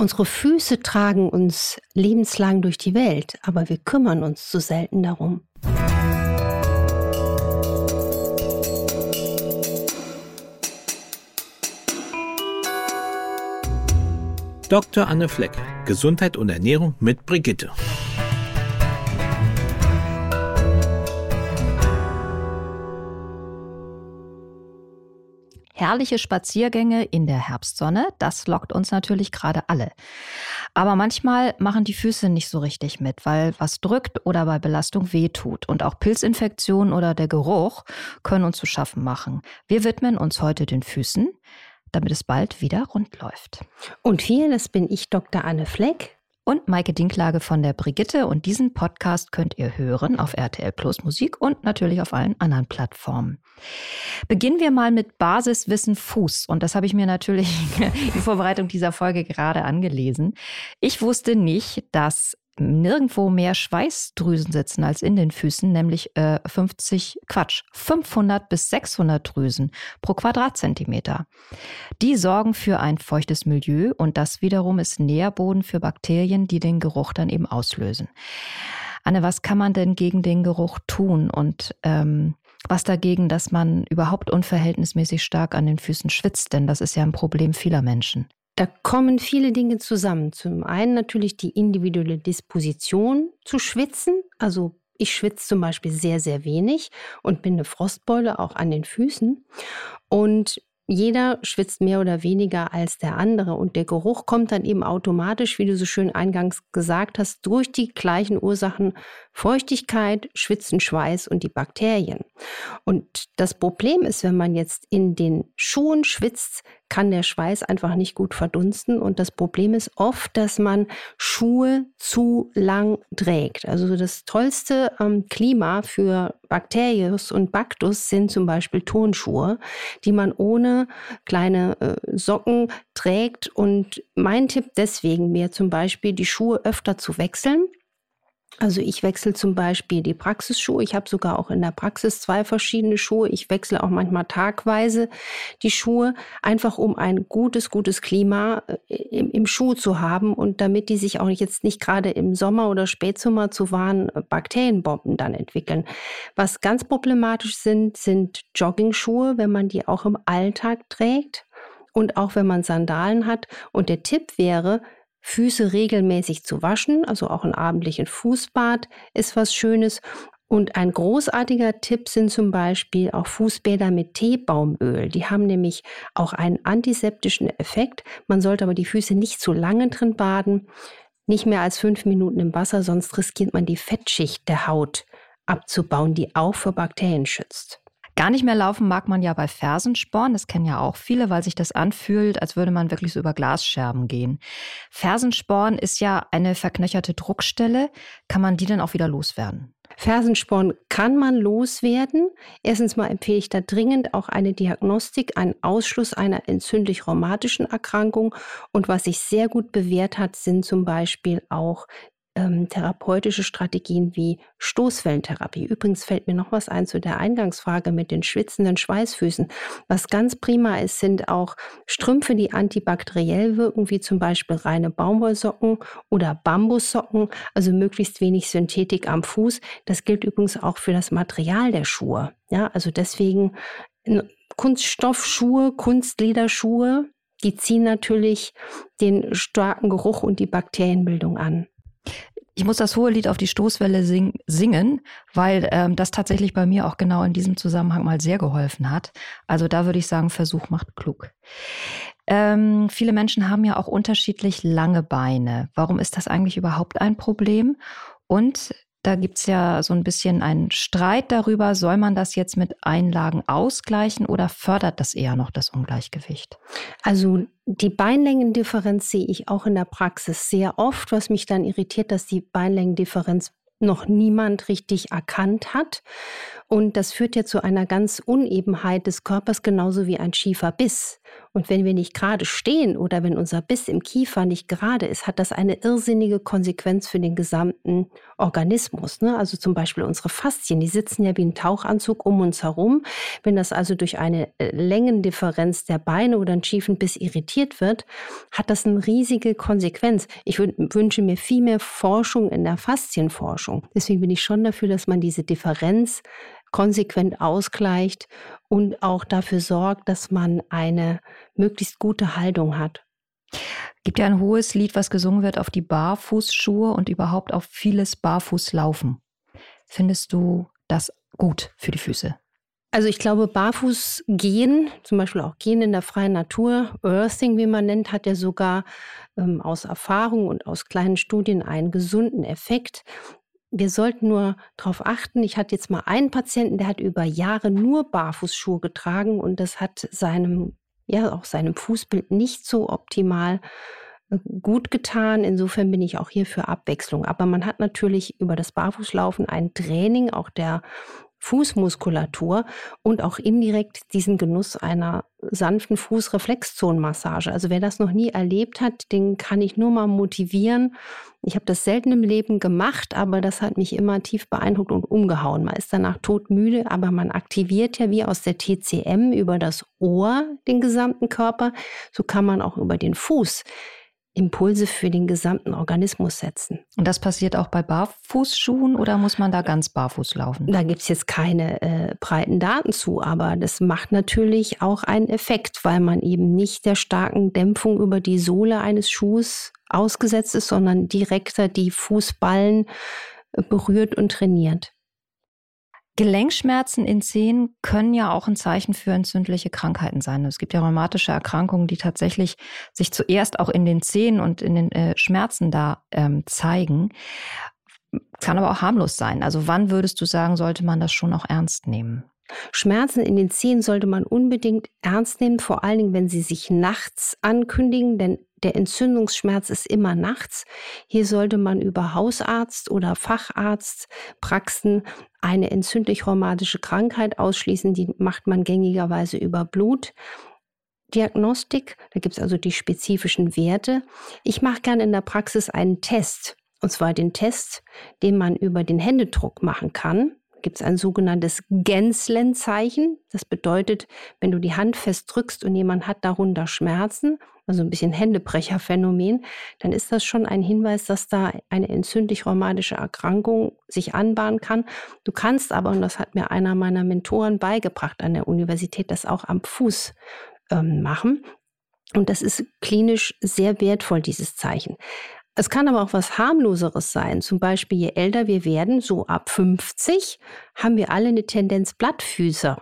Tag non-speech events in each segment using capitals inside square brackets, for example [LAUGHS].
Unsere Füße tragen uns lebenslang durch die Welt, aber wir kümmern uns zu selten darum. Dr. Anne Fleck, Gesundheit und Ernährung mit Brigitte. Herrliche Spaziergänge in der Herbstsonne, das lockt uns natürlich gerade alle. Aber manchmal machen die Füße nicht so richtig mit, weil was drückt oder bei Belastung wehtut. Und auch Pilzinfektionen oder der Geruch können uns zu schaffen machen. Wir widmen uns heute den Füßen, damit es bald wieder rund läuft. Und hier, das bin ich, Dr. Anne Fleck, und Maike Dinklage von der Brigitte. Und diesen Podcast könnt ihr hören auf RTL Plus Musik und natürlich auf allen anderen Plattformen. Beginnen wir mal mit Basiswissen Fuß. Und das habe ich mir natürlich [LAUGHS] in Vorbereitung dieser Folge gerade angelesen. Ich wusste nicht, dass nirgendwo mehr Schweißdrüsen sitzen als in den Füßen, nämlich äh, 50, Quatsch, 500 bis 600 Drüsen pro Quadratzentimeter. Die sorgen für ein feuchtes Milieu und das wiederum ist Nährboden für Bakterien, die den Geruch dann eben auslösen. Anne, was kann man denn gegen den Geruch tun und ähm, was dagegen, dass man überhaupt unverhältnismäßig stark an den Füßen schwitzt? Denn das ist ja ein Problem vieler Menschen. Da kommen viele Dinge zusammen. Zum einen natürlich die individuelle Disposition zu schwitzen. Also ich schwitze zum Beispiel sehr, sehr wenig und bin eine Frostbeule auch an den Füßen. Und jeder schwitzt mehr oder weniger als der andere und der Geruch kommt dann eben automatisch, wie du so schön eingangs gesagt hast, durch die gleichen Ursachen Feuchtigkeit, Schwitzen, Schweiß und die Bakterien. Und das Problem ist, wenn man jetzt in den Schuhen schwitzt, kann der Schweiß einfach nicht gut verdunsten. Und das Problem ist oft, dass man Schuhe zu lang trägt. Also das tollste ähm, Klima für Bakterius und Baktus sind zum Beispiel Turnschuhe, die man ohne kleine äh, Socken trägt. Und mein Tipp deswegen wäre zum Beispiel, die Schuhe öfter zu wechseln also ich wechsle zum Beispiel die Praxisschuhe. Ich habe sogar auch in der Praxis zwei verschiedene Schuhe. Ich wechsle auch manchmal tagweise die Schuhe, einfach um ein gutes, gutes Klima äh, im, im Schuh zu haben und damit die sich auch jetzt nicht gerade im Sommer oder Spätsommer zu wahren äh, Bakterienbomben dann entwickeln. Was ganz problematisch sind, sind Joggingschuhe, wenn man die auch im Alltag trägt und auch wenn man Sandalen hat. Und der Tipp wäre, Füße regelmäßig zu waschen, also auch ein abendlichen Fußbad ist was Schönes. Und ein großartiger Tipp sind zum Beispiel auch Fußbäder mit Teebaumöl. Die haben nämlich auch einen antiseptischen Effekt. Man sollte aber die Füße nicht zu lange drin baden, nicht mehr als fünf Minuten im Wasser, sonst riskiert man die Fettschicht der Haut abzubauen, die auch vor Bakterien schützt. Gar nicht mehr laufen mag man ja bei Fersensporn. Das kennen ja auch viele, weil sich das anfühlt, als würde man wirklich so über Glasscherben gehen. Fersensporn ist ja eine verknöcherte Druckstelle. Kann man die denn auch wieder loswerden? Fersensporn kann man loswerden. Erstens mal empfehle ich da dringend auch eine Diagnostik, einen Ausschluss einer entzündlich-rheumatischen Erkrankung. Und was sich sehr gut bewährt hat, sind zum Beispiel auch ähm, therapeutische Strategien wie Stoßwellentherapie. Übrigens fällt mir noch was ein zu der Eingangsfrage mit den schwitzenden Schweißfüßen. Was ganz prima ist, sind auch Strümpfe, die antibakteriell wirken, wie zum Beispiel reine Baumwollsocken oder Bambussocken, also möglichst wenig Synthetik am Fuß. Das gilt übrigens auch für das Material der Schuhe. Ja, also deswegen Kunststoffschuhe, Kunstlederschuhe, die ziehen natürlich den starken Geruch und die Bakterienbildung an. Ich muss das hohe Lied auf die Stoßwelle sing singen, weil ähm, das tatsächlich bei mir auch genau in diesem Zusammenhang mal sehr geholfen hat. Also da würde ich sagen, Versuch macht klug. Ähm, viele Menschen haben ja auch unterschiedlich lange Beine. Warum ist das eigentlich überhaupt ein Problem? Und da gibt es ja so ein bisschen einen Streit darüber, soll man das jetzt mit Einlagen ausgleichen oder fördert das eher noch das Ungleichgewicht? Also die Beinlängendifferenz sehe ich auch in der Praxis sehr oft, was mich dann irritiert, dass die Beinlängendifferenz noch niemand richtig erkannt hat. Und das führt ja zu einer ganz Unebenheit des Körpers, genauso wie ein schiefer Biss. Und wenn wir nicht gerade stehen oder wenn unser Biss im Kiefer nicht gerade ist, hat das eine irrsinnige Konsequenz für den gesamten Organismus. Ne? Also zum Beispiel unsere Faszien, die sitzen ja wie ein Tauchanzug um uns herum. Wenn das also durch eine äh, Längendifferenz der Beine oder einen schiefen Biss irritiert wird, hat das eine riesige Konsequenz. Ich wünsche mir viel mehr Forschung in der Faszienforschung. Deswegen bin ich schon dafür, dass man diese Differenz konsequent ausgleicht und auch dafür sorgt, dass man eine möglichst gute Haltung hat. Gibt ja ein hohes Lied, was gesungen wird auf die Barfußschuhe und überhaupt auf vieles Barfußlaufen. Findest du das gut für die Füße? Also ich glaube, barfuß gehen, zum Beispiel auch gehen in der freien Natur, Earthing, wie man nennt, hat ja sogar ähm, aus Erfahrung und aus kleinen Studien einen gesunden Effekt. Wir sollten nur darauf achten, ich hatte jetzt mal einen Patienten, der hat über Jahre nur Barfußschuhe getragen und das hat seinem, ja, auch seinem Fußbild nicht so optimal äh, gut getan. Insofern bin ich auch hier für Abwechslung. Aber man hat natürlich über das Barfußlaufen ein Training auch der Fußmuskulatur und auch indirekt diesen Genuss einer sanften Fußreflexzonenmassage. Also wer das noch nie erlebt hat, den kann ich nur mal motivieren. Ich habe das selten im Leben gemacht, aber das hat mich immer tief beeindruckt und umgehauen. Man ist danach todmüde, aber man aktiviert ja wie aus der TCM über das Ohr den gesamten Körper. So kann man auch über den Fuß Impulse für den gesamten Organismus setzen. Und das passiert auch bei Barfußschuhen oder muss man da ganz barfuß laufen? Da gibt es jetzt keine äh, breiten Daten zu, aber das macht natürlich auch einen Effekt, weil man eben nicht der starken Dämpfung über die Sohle eines Schuhs ausgesetzt ist, sondern direkter die Fußballen äh, berührt und trainiert. Gelenkschmerzen in Zehen können ja auch ein Zeichen für entzündliche Krankheiten sein. Es gibt ja rheumatische Erkrankungen, die tatsächlich sich zuerst auch in den Zehen und in den äh, Schmerzen da ähm, zeigen. Kann aber auch harmlos sein. Also wann würdest du sagen, sollte man das schon auch ernst nehmen? Schmerzen in den Zehen sollte man unbedingt ernst nehmen, vor allen Dingen, wenn sie sich nachts ankündigen, denn der Entzündungsschmerz ist immer nachts. Hier sollte man über Hausarzt oder Facharztpraxen eine entzündlich-rheumatische Krankheit ausschließen. Die macht man gängigerweise über Blutdiagnostik. Da gibt es also die spezifischen Werte. Ich mache gerne in der Praxis einen Test. Und zwar den Test, den man über den Händedruck machen kann gibt es ein sogenanntes Gänslenzeichen. Das bedeutet, wenn du die Hand fest drückst und jemand hat darunter Schmerzen, also ein bisschen Händebrecherphänomen, dann ist das schon ein Hinweis, dass da eine entzündlich-rheumatische Erkrankung sich anbahnen kann. Du kannst aber, und das hat mir einer meiner Mentoren beigebracht an der Universität, das auch am Fuß ähm, machen. Und das ist klinisch sehr wertvoll, dieses Zeichen. Es kann aber auch was harmloseres sein. Zum Beispiel, je älter wir werden, so ab 50, haben wir alle eine Tendenz, Blattfüßer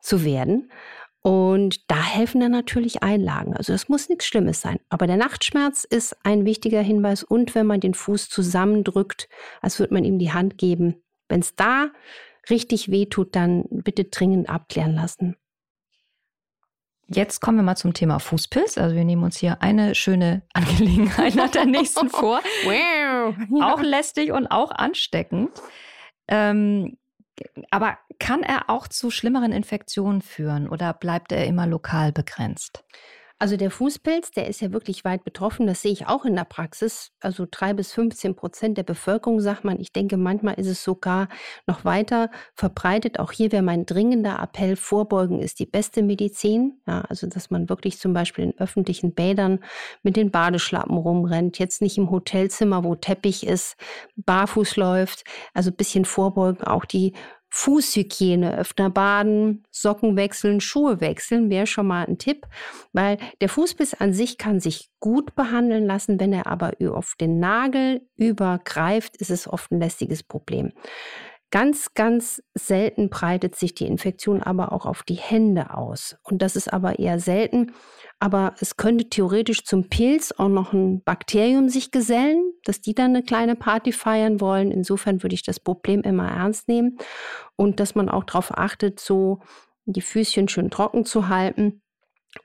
zu werden. Und da helfen dann natürlich Einlagen. Also das muss nichts Schlimmes sein. Aber der Nachtschmerz ist ein wichtiger Hinweis. Und wenn man den Fuß zusammendrückt, als würde man ihm die Hand geben. Wenn es da richtig weh tut, dann bitte dringend abklären lassen. Jetzt kommen wir mal zum Thema Fußpilz. Also wir nehmen uns hier eine schöne Angelegenheit nach der nächsten [LAUGHS] vor. wow. Auch lästig und auch ansteckend. Ähm, aber kann er auch zu schlimmeren Infektionen führen oder bleibt er immer lokal begrenzt? Also der Fußpilz, der ist ja wirklich weit betroffen. Das sehe ich auch in der Praxis. Also drei bis 15 Prozent der Bevölkerung, sagt man. Ich denke, manchmal ist es sogar noch weiter verbreitet. Auch hier wäre mein dringender Appell, Vorbeugen ist die beste Medizin. Ja, also, dass man wirklich zum Beispiel in öffentlichen Bädern mit den Badeschlappen rumrennt, jetzt nicht im Hotelzimmer, wo Teppich ist, barfuß läuft. Also ein bisschen vorbeugen, auch die Fußhygiene, öfter baden, Socken wechseln, Schuhe wechseln, wäre schon mal ein Tipp, weil der Fußbiss an sich kann sich gut behandeln lassen, wenn er aber auf den Nagel übergreift, ist es oft ein lästiges Problem. Ganz, ganz selten breitet sich die Infektion aber auch auf die Hände aus. Und das ist aber eher selten. Aber es könnte theoretisch zum Pilz auch noch ein Bakterium sich gesellen, dass die dann eine kleine Party feiern wollen. Insofern würde ich das Problem immer ernst nehmen und dass man auch darauf achtet, so die Füßchen schön trocken zu halten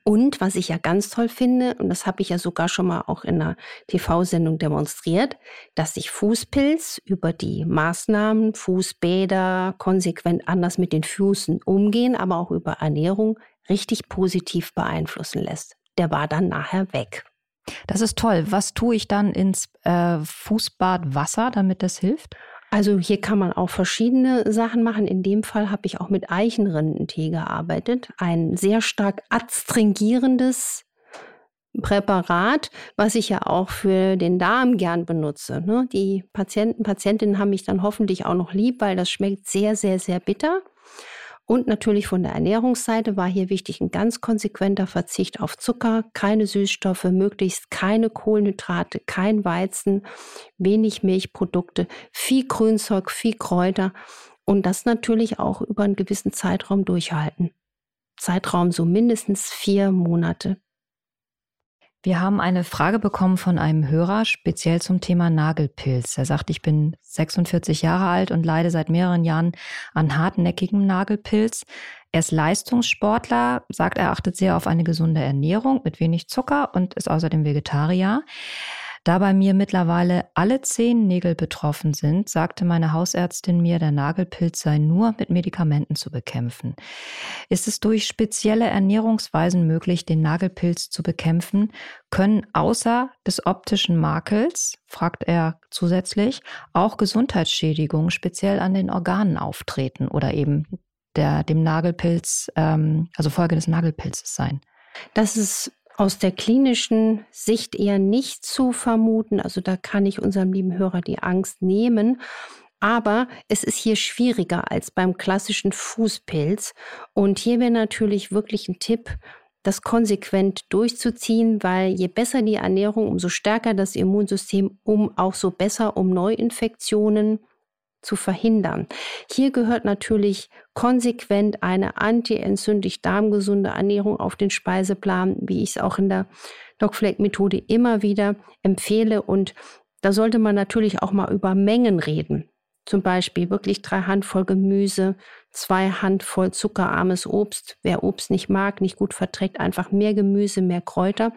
und was ich ja ganz toll finde, und das habe ich ja sogar schon mal auch in einer TV-Sendung demonstriert, dass sich Fußpilz über die Maßnahmen, Fußbäder, konsequent anders mit den Füßen umgehen, aber auch über Ernährung richtig positiv beeinflussen lässt. Der war dann nachher weg. Das ist toll. Was tue ich dann ins äh, Fußbad Wasser, damit das hilft? Also hier kann man auch verschiedene Sachen machen. In dem Fall habe ich auch mit Eichenrindentee gearbeitet. Ein sehr stark adstringierendes Präparat, was ich ja auch für den Darm gern benutze. Ne? Die Patienten, Patientinnen haben mich dann hoffentlich auch noch lieb, weil das schmeckt sehr, sehr, sehr bitter. Und natürlich von der Ernährungsseite war hier wichtig ein ganz konsequenter Verzicht auf Zucker, keine Süßstoffe, möglichst keine Kohlenhydrate, kein Weizen, wenig Milchprodukte, viel Grünzeug, viel Kräuter und das natürlich auch über einen gewissen Zeitraum durchhalten. Zeitraum so mindestens vier Monate. Wir haben eine Frage bekommen von einem Hörer, speziell zum Thema Nagelpilz. Er sagt, ich bin 46 Jahre alt und leide seit mehreren Jahren an hartnäckigem Nagelpilz. Er ist Leistungssportler, sagt, er achtet sehr auf eine gesunde Ernährung mit wenig Zucker und ist außerdem Vegetarier. Da bei mir mittlerweile alle Zehennägel betroffen sind, sagte meine Hausärztin mir, der Nagelpilz sei nur mit Medikamenten zu bekämpfen. Ist es durch spezielle Ernährungsweisen möglich, den Nagelpilz zu bekämpfen? Können außer des optischen Makels, fragt er zusätzlich, auch Gesundheitsschädigungen speziell an den Organen auftreten oder eben der, dem Nagelpilz, ähm, also Folge des Nagelpilzes sein? Das ist aus der klinischen Sicht eher nicht zu vermuten. Also da kann ich unserem lieben Hörer die Angst nehmen. Aber es ist hier schwieriger als beim klassischen Fußpilz. Und hier wäre natürlich wirklich ein Tipp, das konsequent durchzuziehen, weil je besser die Ernährung, umso stärker das Immunsystem, um auch so besser um Neuinfektionen zu verhindern. Hier gehört natürlich konsequent eine antientzündlich darmgesunde Ernährung auf den Speiseplan, wie ich es auch in der DocFlake-Methode immer wieder empfehle. Und da sollte man natürlich auch mal über Mengen reden. Zum Beispiel wirklich drei Handvoll Gemüse, zwei Handvoll zuckerarmes Obst. Wer Obst nicht mag, nicht gut verträgt, einfach mehr Gemüse, mehr Kräuter.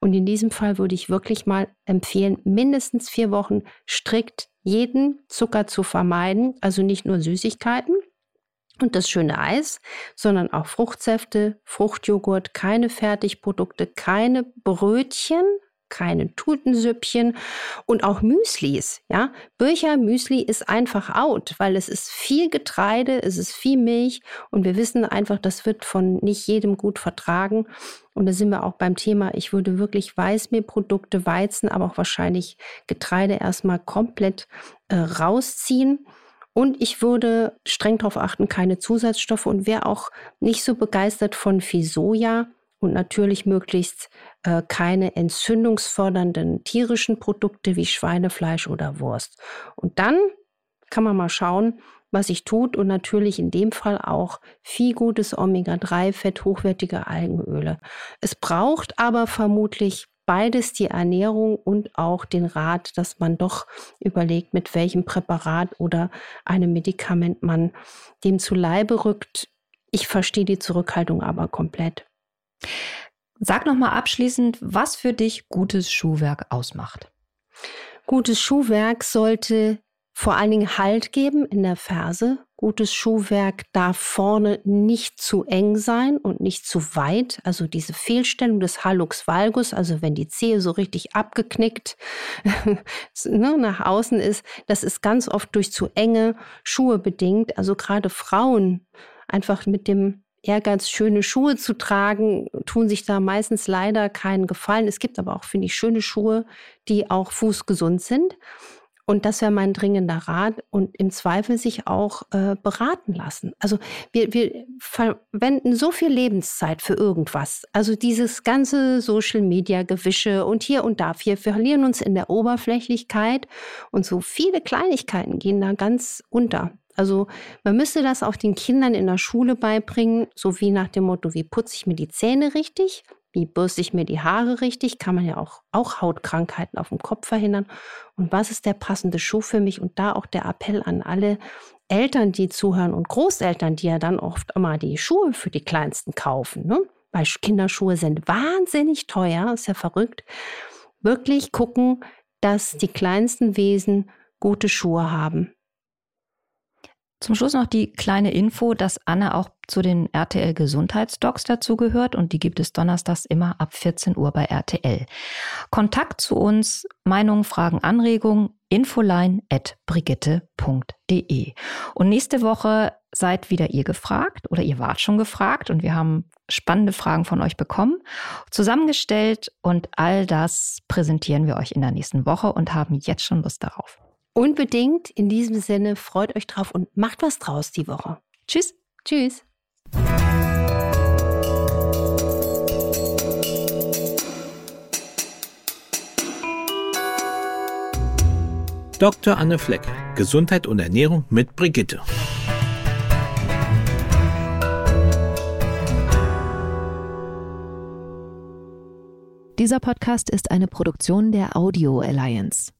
Und in diesem Fall würde ich wirklich mal empfehlen, mindestens vier Wochen strikt jeden Zucker zu vermeiden, also nicht nur Süßigkeiten und das schöne Eis, sondern auch Fruchtsäfte, Fruchtjoghurt, keine Fertigprodukte, keine Brötchen, keine Tutensüppchen und auch Müslis. Ja, Bircher Müsli ist einfach out, weil es ist viel Getreide, es ist viel Milch und wir wissen einfach, das wird von nicht jedem gut vertragen. Und da sind wir auch beim Thema, ich würde wirklich Weißmehlprodukte, Weizen, aber auch wahrscheinlich Getreide erstmal komplett äh, rausziehen. Und ich würde streng darauf achten, keine Zusatzstoffe und wäre auch nicht so begeistert von viel Soja und natürlich möglichst äh, keine entzündungsfördernden tierischen Produkte wie Schweinefleisch oder Wurst. Und dann kann man mal schauen, was sich tut und natürlich in dem Fall auch viel gutes Omega-3-Fett, hochwertige Algenöle. Es braucht aber vermutlich beides die Ernährung und auch den Rat, dass man doch überlegt, mit welchem Präparat oder einem Medikament man dem zu Leibe rückt. Ich verstehe die Zurückhaltung aber komplett. Sag noch mal abschließend, was für dich gutes Schuhwerk ausmacht. Gutes Schuhwerk sollte vor allen Dingen Halt geben in der Ferse. Gutes Schuhwerk darf vorne nicht zu eng sein und nicht zu weit. Also diese Fehlstellung des Hallux valgus, also wenn die Zehe so richtig abgeknickt [LAUGHS] ne, nach außen ist, das ist ganz oft durch zu enge Schuhe bedingt. Also gerade Frauen einfach mit dem Ehrgeiz, schöne Schuhe zu tragen, tun sich da meistens leider keinen Gefallen. Es gibt aber auch, finde ich, schöne Schuhe, die auch fußgesund sind. Und das wäre mein dringender Rat und im Zweifel sich auch äh, beraten lassen. Also wir, wir verwenden so viel Lebenszeit für irgendwas. Also dieses ganze Social-Media-Gewische und hier und da. Wir verlieren uns in der Oberflächlichkeit und so viele Kleinigkeiten gehen da ganz unter. Also man müsste das auch den Kindern in der Schule beibringen, so wie nach dem Motto, wie putze ich mir die Zähne richtig, wie bürste ich mir die Haare richtig, kann man ja auch, auch Hautkrankheiten auf dem Kopf verhindern. Und was ist der passende Schuh für mich? Und da auch der Appell an alle Eltern, die zuhören und Großeltern, die ja dann oft immer die Schuhe für die Kleinsten kaufen. Ne? Weil Kinderschuhe sind wahnsinnig teuer, ist ja verrückt. Wirklich gucken, dass die kleinsten Wesen gute Schuhe haben. Zum Schluss noch die kleine Info, dass Anne auch zu den RTL Gesundheitsdocs dazugehört und die gibt es donnerstags immer ab 14 Uhr bei RTL. Kontakt zu uns, Meinungen, Fragen, Anregungen, infoline at brigitte.de. Und nächste Woche seid wieder ihr gefragt oder ihr wart schon gefragt und wir haben spannende Fragen von euch bekommen, zusammengestellt und all das präsentieren wir euch in der nächsten Woche und haben jetzt schon Lust darauf. Unbedingt in diesem Sinne, freut euch drauf und macht was draus die Woche. Tschüss. Tschüss. Dr. Anne Fleck, Gesundheit und Ernährung mit Brigitte. Dieser Podcast ist eine Produktion der Audio Alliance.